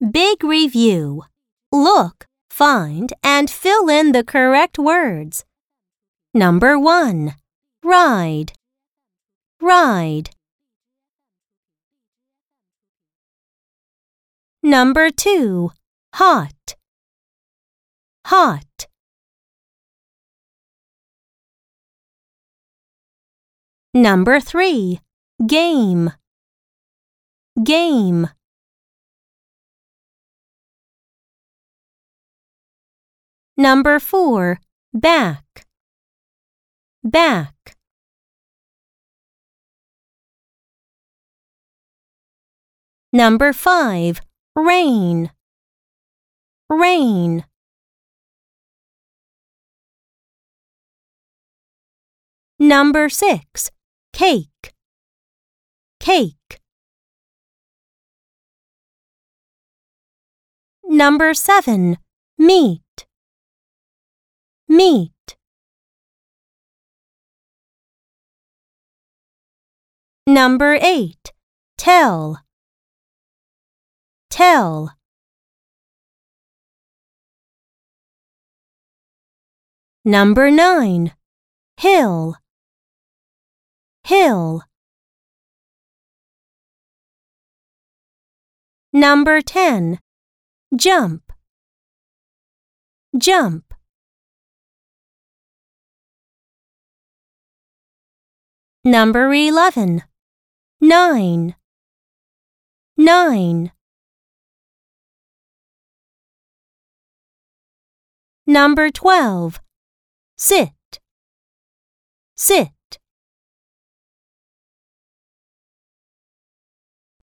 Big review. Look, find, and fill in the correct words. Number one. Ride. Ride. Number two. Hot. Hot. Number three. Game. Game. Number four. Back. Back. Number five. Rain. Rain. Number six. Cake. Cake. Number seven. Meat. Meat. Number eight. Tell. Tell. Number nine. Hill. Hill. Number ten. Jump. Jump. Number eleven. Nine. Nine. Number twelve. Sit. Sit.